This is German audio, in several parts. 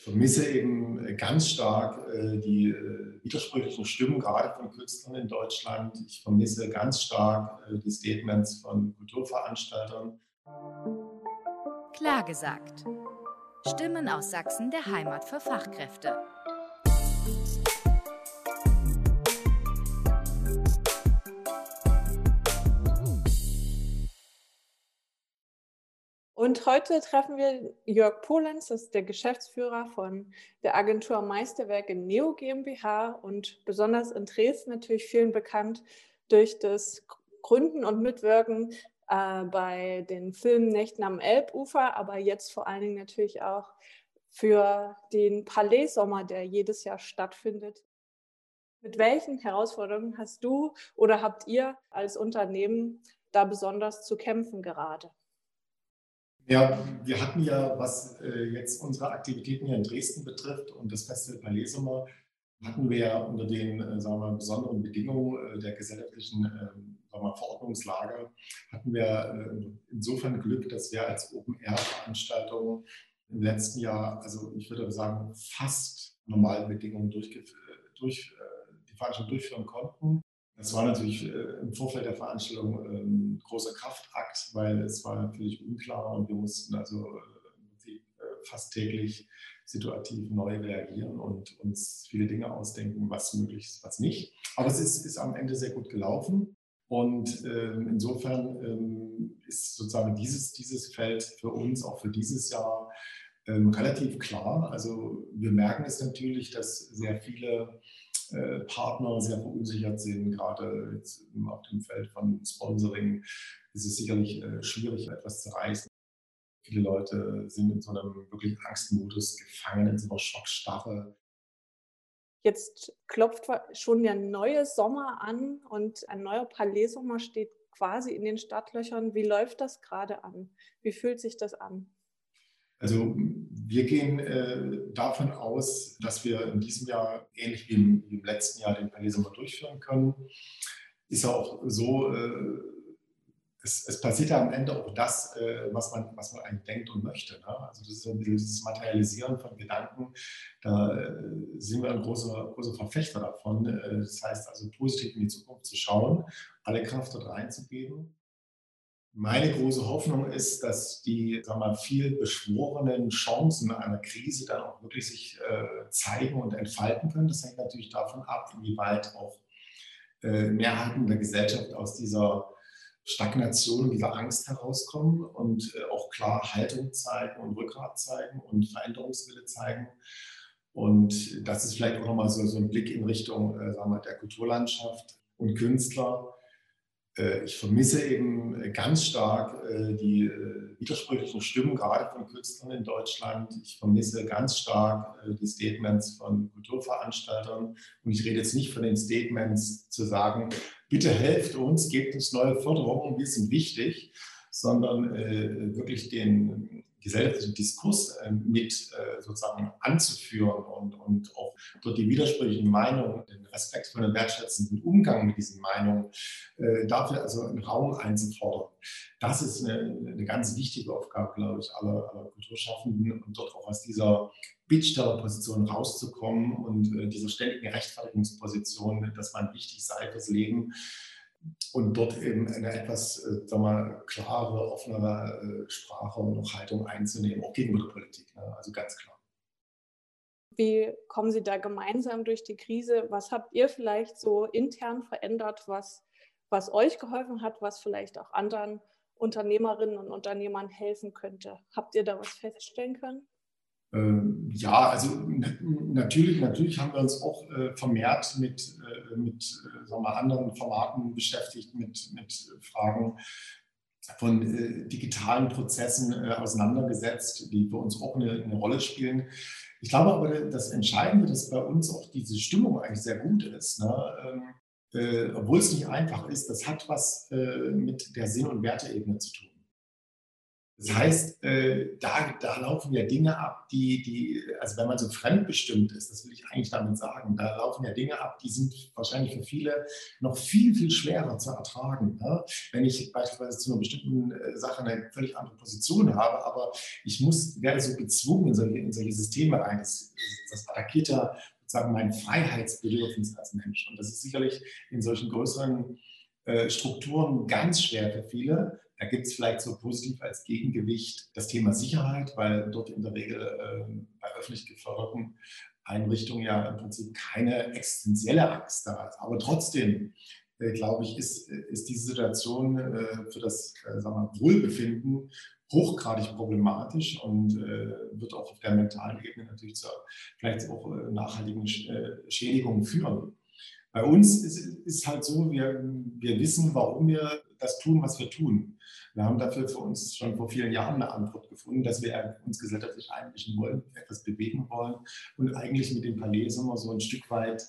Ich vermisse eben ganz stark äh, die äh, widersprüchlichen Stimmen, gerade von Künstlern in Deutschland. Ich vermisse ganz stark äh, die Statements von Kulturveranstaltern. Klar gesagt. Stimmen aus Sachsen der Heimat für Fachkräfte. Und heute treffen wir Jörg Polenz, das ist der Geschäftsführer von der Agentur Meisterwerke Neo GmbH und besonders in Dresden natürlich vielen bekannt durch das Gründen und Mitwirken äh, bei den Filmnächten am Elbufer, aber jetzt vor allen Dingen natürlich auch für den Palais-Sommer, der jedes Jahr stattfindet. Mit welchen Herausforderungen hast du oder habt ihr als Unternehmen da besonders zu kämpfen gerade? Ja, wir hatten ja, was äh, jetzt unsere Aktivitäten hier in Dresden betrifft und das Festival Palais Sommer, hatten wir ja unter den äh, sagen wir, besonderen Bedingungen äh, der gesellschaftlichen ähm, sagen wir, Verordnungslage, hatten wir insofern Glück, dass wir als Open-Air-Veranstaltung im letzten Jahr, also ich würde sagen, fast normalen Bedingungen durch, durch, die Veranstaltung durchführen konnten. Das war natürlich äh, im Vorfeld der Veranstaltung ein ähm, großer Kraftakt, weil es war völlig unklar und wir mussten also äh, äh, fast täglich situativ neu reagieren und uns viele Dinge ausdenken, was möglich ist, was nicht. Aber es ist, ist am Ende sehr gut gelaufen. Und ähm, insofern ähm, ist sozusagen dieses, dieses Feld für uns auch für dieses Jahr ähm, relativ klar. Also wir merken es natürlich, dass sehr viele äh, Partner sehr verunsichert sind, gerade jetzt auf dem Feld von Sponsoring ist es sicherlich äh, schwierig, etwas zu reißen. Viele Leute sind in so einem wirklich Angstmodus gefangen, in so einer Schockstarre. Jetzt klopft schon der neue Sommer an und ein neuer Palais-Sommer steht quasi in den Startlöchern. Wie läuft das gerade an? Wie fühlt sich das an? Also wir gehen äh, davon aus, dass wir in diesem Jahr ähnlich wie im, wie im letzten Jahr den Palais Sommer durchführen können. Ist ja auch so, äh, es, es, passiert ja am Ende auch das, äh, was, man, was man eigentlich denkt und möchte. Ne? Also das ist ein bisschen dieses Materialisieren von Gedanken. Da äh, sind wir ein großer, großer Verfechter davon. Äh, das heißt also positiv in die Zukunft zu schauen, alle Kraft dort reinzugeben meine große Hoffnung ist, dass die sagen wir, viel beschworenen Chancen einer Krise dann auch wirklich sich äh, zeigen und entfalten können. Das hängt natürlich davon ab, inwieweit auch äh, Mehrheiten der Gesellschaft aus dieser Stagnation, dieser Angst herauskommen und äh, auch klar Haltung zeigen und Rückgrat zeigen und Veränderungswille zeigen. Und das ist vielleicht auch nochmal so, so ein Blick in Richtung äh, sagen wir, der Kulturlandschaft und Künstler ich vermisse eben ganz stark äh, die äh, widersprüchlichen Stimmen, gerade von Künstlern in Deutschland. Ich vermisse ganz stark die Statements von Kulturveranstaltern. Und ich rede jetzt nicht von den Statements zu sagen, bitte helft uns, gebt uns neue Förderungen, wir sind wichtig, sondern wirklich den gesellschaftlichen Diskurs äh, mit äh, sozusagen anzuführen und, und auch dort die widersprüchlichen Meinungen, den respektvollen, wertschätzenden Umgang mit diesen Meinungen, äh, dafür also einen Raum einzufordern. Das ist eine, eine ganz wichtige Aufgabe, glaube ich, aller, aller Kulturschaffenden und dort auch aus dieser Bittstellerposition rauszukommen und dieser ständigen Rechtfertigungsposition, dass man wichtig sei fürs Leben, und dort eben eine etwas äh, sagen wir, klare, offenere äh, Sprache und Haltung einzunehmen, auch gegenüber der Politik. Ne? Also ganz klar. Wie kommen Sie da gemeinsam durch die Krise? Was habt ihr vielleicht so intern verändert, was, was euch geholfen hat, was vielleicht auch anderen Unternehmerinnen und Unternehmern helfen könnte? Habt ihr da was feststellen können? Ähm, ja, also natürlich, natürlich haben wir uns auch äh, vermehrt mit, äh, mit äh, sagen wir, anderen Formaten beschäftigt, mit, mit Fragen von äh, digitalen Prozessen äh, auseinandergesetzt, die für uns auch eine, eine, Rolle spielen. Ich glaube aber, das Entscheidende, dass bei uns auch diese Stimmung eigentlich sehr gut ist. Ne? Ähm, äh, obwohl es nicht einfach ist, das hat was mit der Sinn- und Werteebene zu tun. Das heißt, äh, da, da laufen ja Dinge ab, die, die, also wenn man so fremdbestimmt ist, das will ich eigentlich damit sagen, da laufen ja Dinge ab, die sind wahrscheinlich für viele noch viel, viel schwerer zu ertragen. Ne? Wenn ich beispielsweise zu einer bestimmten äh, Sache eine völlig andere Position habe, aber ich muss, werde so gezwungen in solche, in solche Systeme rein. Das, das attackiert ja sozusagen mein Freiheitsbedürfnis als Mensch. Und das ist sicherlich in solchen größeren äh, Strukturen ganz schwer für viele. Da gibt es vielleicht so positiv als Gegengewicht das Thema Sicherheit, weil dort in der Regel äh, bei öffentlich geförderten Einrichtungen ja im Prinzip keine existenzielle Angst da ist. Aber trotzdem, äh, glaube ich, ist, ist diese Situation äh, für das äh, wir, Wohlbefinden hochgradig problematisch und äh, wird auch auf der mentalen Ebene natürlich zu vielleicht auch nachhaltigen Schädigungen führen. Bei uns ist es halt so, wir, wir wissen, warum wir das tun, was wir tun. Wir haben dafür für uns schon vor vielen Jahren eine Antwort gefunden, dass wir uns gesellschaftlich einmischen wollen, etwas bewegen wollen und eigentlich mit dem Palais immer so ein Stück weit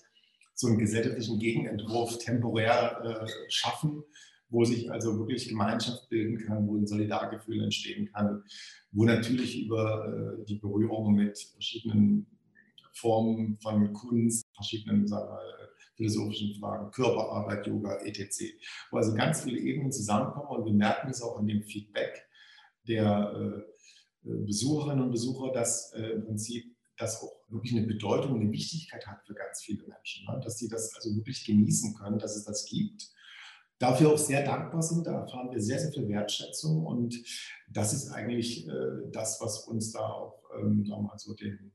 so einen gesellschaftlichen Gegenentwurf temporär äh, schaffen, wo sich also wirklich Gemeinschaft bilden kann, wo ein Solidargefühl entstehen kann, wo natürlich über äh, die Berührung mit verschiedenen Formen von Kunst, verschiedenen sagen wir, philosophischen Fragen, Körperarbeit, Yoga, etc. Wo also ganz viele Ebenen zusammenkommen und wir merken es auch an dem Feedback der äh, Besucherinnen und Besucher, dass äh, im Prinzip das auch wirklich eine Bedeutung, eine Wichtigkeit hat für ganz viele Menschen, ne? dass sie das also wirklich genießen können, dass es das gibt. Dafür auch sehr dankbar sind, da erfahren wir sehr, sehr viel Wertschätzung und das ist eigentlich äh, das, was uns da auch, ähm, so, den,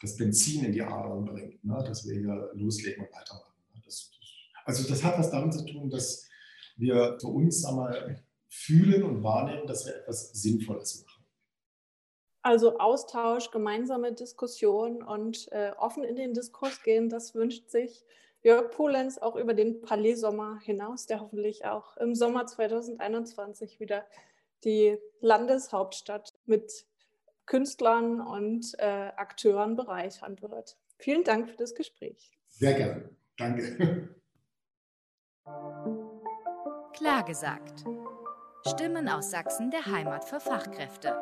das Benzin in die Adern bringt, ne? dass wir hier loslegen und weitermachen. Ne? Das, also das hat was damit zu tun, dass wir für uns einmal fühlen und wahrnehmen, dass wir etwas Sinnvolles machen. Also Austausch, gemeinsame Diskussion und äh, offen in den Diskurs gehen, das wünscht sich Jörg Polenz auch über den Palais-Sommer hinaus, der hoffentlich auch im Sommer 2021 wieder die Landeshauptstadt mit Künstlern und äh, Akteuren bereichern wird. Vielen Dank für das Gespräch. Sehr gerne. Danke. Klar gesagt. Stimmen aus Sachsen der Heimat für Fachkräfte.